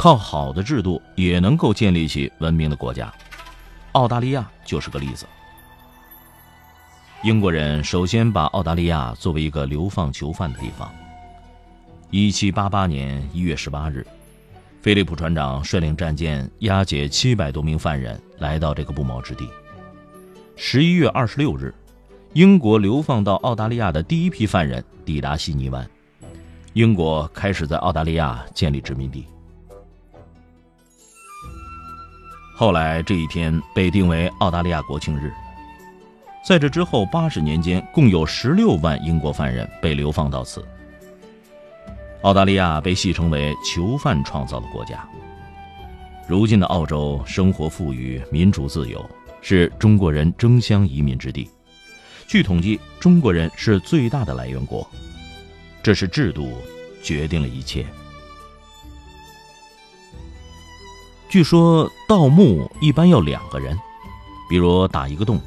靠好的制度也能够建立起文明的国家，澳大利亚就是个例子。英国人首先把澳大利亚作为一个流放囚犯的地方。一七八八年一月十八日，菲利普船长率领战舰押解七百多名犯人来到这个不毛之地。十一月二十六日，英国流放到澳大利亚的第一批犯人抵达悉尼湾，英国开始在澳大利亚建立殖民地。后来这一天被定为澳大利亚国庆日。在这之后八十年间，共有十六万英国犯人被流放到此。澳大利亚被戏称为“囚犯创造的国家”。如今的澳洲生活富裕、民主自由，是中国人争相移民之地。据统计，中国人是最大的来源国。这是制度决定了一切。据说盗墓一般要两个人，比如打一个洞，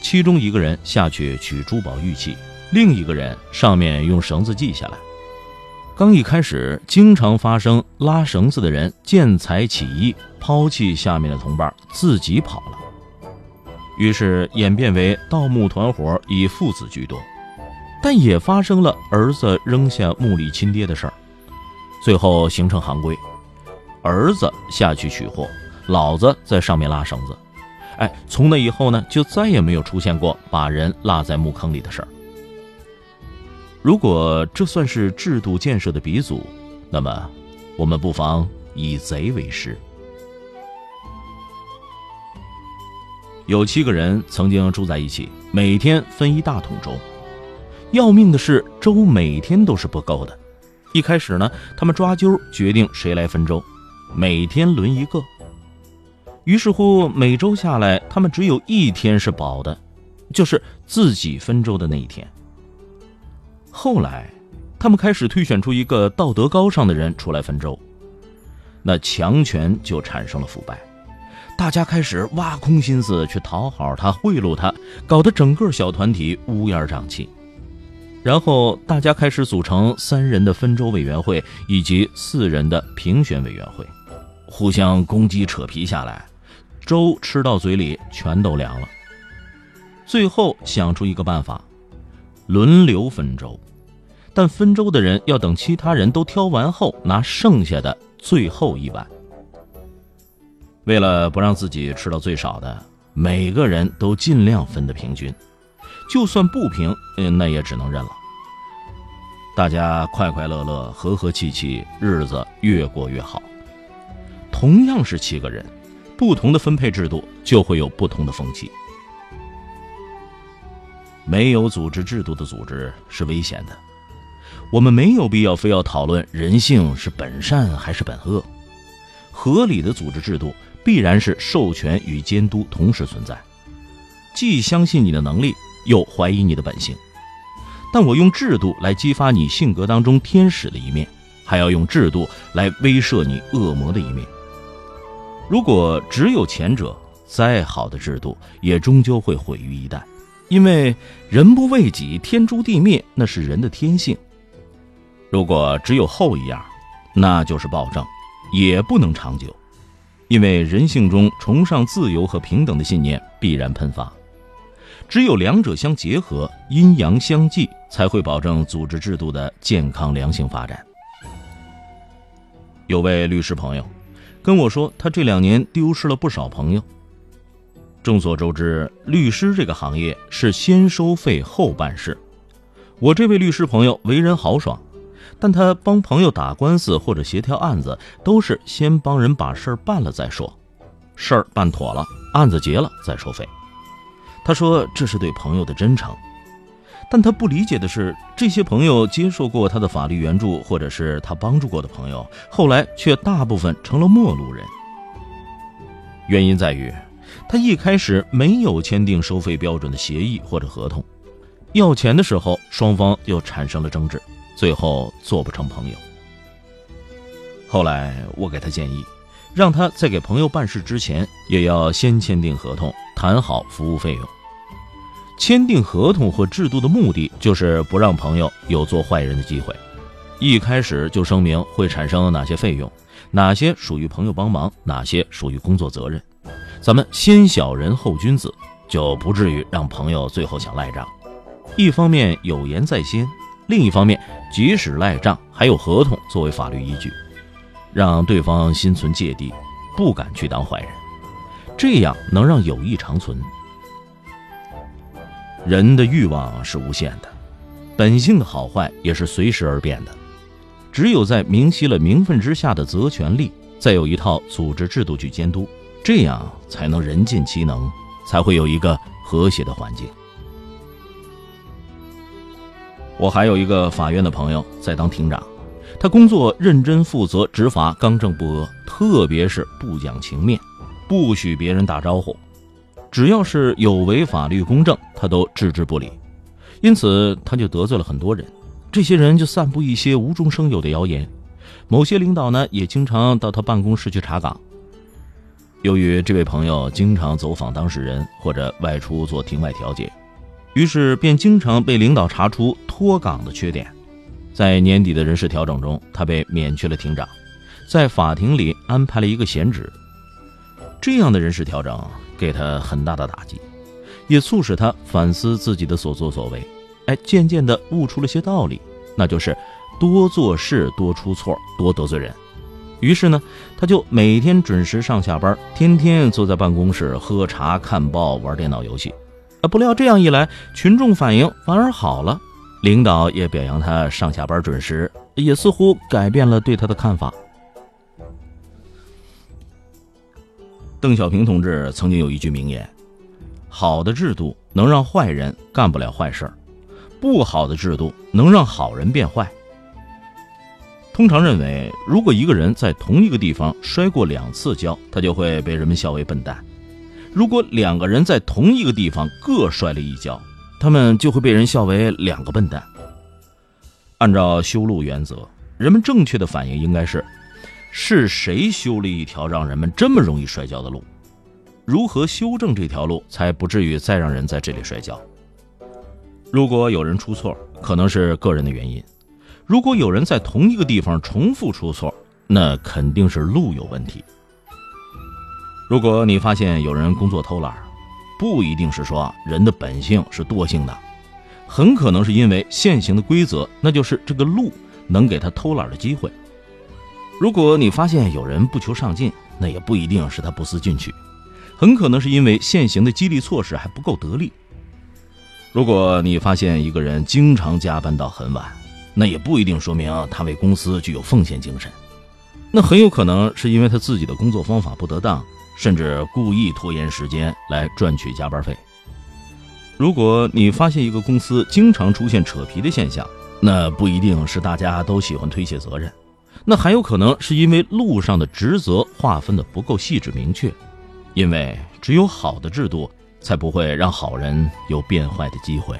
其中一个人下去取珠宝玉器，另一个人上面用绳子系下来。刚一开始，经常发生拉绳子的人见财起意，抛弃下面的同伴，自己跑了。于是演变为盗墓团伙以父子居多，但也发生了儿子扔下墓里亲爹的事儿，最后形成行规。儿子下去取货，老子在上面拉绳子。哎，从那以后呢，就再也没有出现过把人落在墓坑里的事儿。如果这算是制度建设的鼻祖，那么我们不妨以贼为师。有七个人曾经住在一起，每天分一大桶粥。要命的是，粥每天都是不够的。一开始呢，他们抓阄决定谁来分粥。每天轮一个，于是乎每周下来，他们只有一天是饱的，就是自己分粥的那一天。后来，他们开始推选出一个道德高尚的人出来分粥，那强权就产生了腐败，大家开始挖空心思去讨好他、贿赂他，搞得整个小团体乌烟瘴气。然后大家开始组成三人的分粥委员会以及四人的评选委员会。互相攻击扯皮下来，粥吃到嘴里全都凉了。最后想出一个办法，轮流分粥，但分粥的人要等其他人都挑完后拿剩下的最后一碗。为了不让自己吃到最少的，每个人都尽量分得平均，就算不平，嗯，那也只能认了。大家快快乐乐、和和气气，日子越过越好。同样是七个人，不同的分配制度就会有不同的风气。没有组织制度的组织是危险的。我们没有必要非要讨论人性是本善还是本恶。合理的组织制度必然是授权与监督同时存在，既相信你的能力，又怀疑你的本性。但我用制度来激发你性格当中天使的一面，还要用制度来威慑你恶魔的一面。如果只有前者，再好的制度也终究会毁于一旦，因为人不为己，天诛地灭，那是人的天性。如果只有后一样，那就是暴政，也不能长久，因为人性中崇尚自由和平等的信念必然喷发。只有两者相结合，阴阳相济，才会保证组织制度的健康良性发展。有位律师朋友。跟我说，他这两年丢失了不少朋友。众所周知，律师这个行业是先收费后办事。我这位律师朋友为人豪爽，但他帮朋友打官司或者协调案子，都是先帮人把事儿办了再说，事儿办妥了，案子结了再收费。他说这是对朋友的真诚。但他不理解的是，这些朋友接受过他的法律援助，或者是他帮助过的朋友，后来却大部分成了陌路人。原因在于，他一开始没有签订收费标准的协议或者合同，要钱的时候双方又产生了争执，最后做不成朋友。后来我给他建议，让他在给朋友办事之前，也要先签订合同，谈好服务费用。签订合同或制度的目的，就是不让朋友有做坏人的机会。一开始就声明会产生哪些费用，哪些属于朋友帮忙，哪些属于工作责任。咱们先小人后君子，就不至于让朋友最后想赖账。一方面有言在先，另一方面即使赖账，还有合同作为法律依据，让对方心存芥蒂，不敢去当坏人。这样能让友谊长存。人的欲望是无限的，本性的好坏也是随时而变的。只有在明晰了名分之下的责权利，再有一套组织制度去监督，这样才能人尽其能，才会有一个和谐的环境。我还有一个法院的朋友在当庭长，他工作认真负责，执法刚正不阿，特别是不讲情面，不许别人打招呼。只要是有违法律公正，他都置之不理，因此他就得罪了很多人。这些人就散布一些无中生有的谣言。某些领导呢，也经常到他办公室去查岗。由于这位朋友经常走访当事人或者外出做庭外调解，于是便经常被领导查出脱岗的缺点。在年底的人事调整中，他被免去了庭长，在法庭里安排了一个闲职。这样的人事调整。给他很大的打击，也促使他反思自己的所作所为。哎，渐渐的悟出了些道理，那就是多做事、多出错、多得罪人。于是呢，他就每天准时上下班，天天坐在办公室喝茶、看报、玩电脑游戏。啊，不料这样一来，群众反应反而好了，领导也表扬他上下班准时，也似乎改变了对他的看法。邓小平同志曾经有一句名言：“好的制度能让坏人干不了坏事儿，不好的制度能让好人变坏。”通常认为，如果一个人在同一个地方摔过两次跤，他就会被人们笑为笨蛋；如果两个人在同一个地方各摔了一跤，他们就会被人笑为两个笨蛋。按照修路原则，人们正确的反应应该是。是谁修了一条让人们这么容易摔跤的路？如何修正这条路，才不至于再让人在这里摔跤？如果有人出错，可能是个人的原因；如果有人在同一个地方重复出错，那肯定是路有问题。如果你发现有人工作偷懒，不一定是说人的本性是惰性的，很可能是因为现行的规则，那就是这个路能给他偷懒的机会。如果你发现有人不求上进，那也不一定是他不思进取，很可能是因为现行的激励措施还不够得力。如果你发现一个人经常加班到很晚，那也不一定说明他为公司具有奉献精神，那很有可能是因为他自己的工作方法不得当，甚至故意拖延时间来赚取加班费。如果你发现一个公司经常出现扯皮的现象，那不一定是大家都喜欢推卸责任。那还有可能是因为路上的职责划分的不够细致明确，因为只有好的制度，才不会让好人有变坏的机会。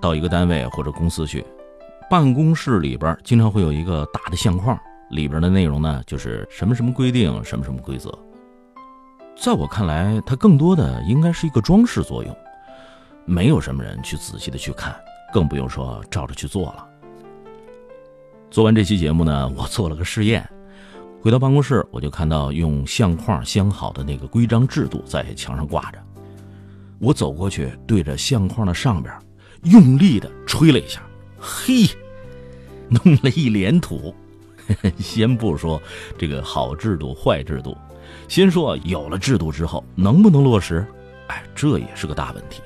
到一个单位或者公司去，办公室里边经常会有一个大的相框，里边的内容呢就是什么什么规定，什么什么规则。在我看来，它更多的应该是一个装饰作用，没有什么人去仔细的去看，更不用说照着去做了。做完这期节目呢，我做了个试验，回到办公室，我就看到用相框镶好的那个规章制度在墙上挂着，我走过去，对着相框的上边。用力的吹了一下，嘿，弄了一脸土。先不说这个好制度坏制度，先说有了制度之后能不能落实，哎，这也是个大问题。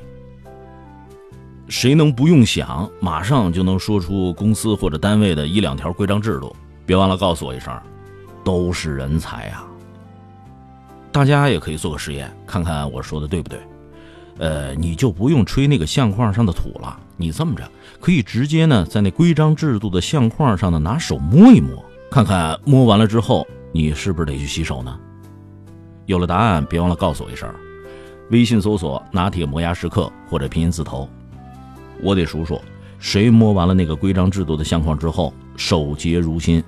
谁能不用想，马上就能说出公司或者单位的一两条规章制度？别忘了告诉我一声，都是人才啊！大家也可以做个实验，看看我说的对不对。呃，你就不用吹那个相框上的土了，你这么着可以直接呢，在那规章制度的相框上呢，拿手摸一摸，看看摸完了之后，你是不是得去洗手呢？有了答案，别忘了告诉我一声。微信搜索“拿铁磨牙时刻”或者拼音字头，我得数数，谁摸完了那个规章制度的相框之后，守洁如新。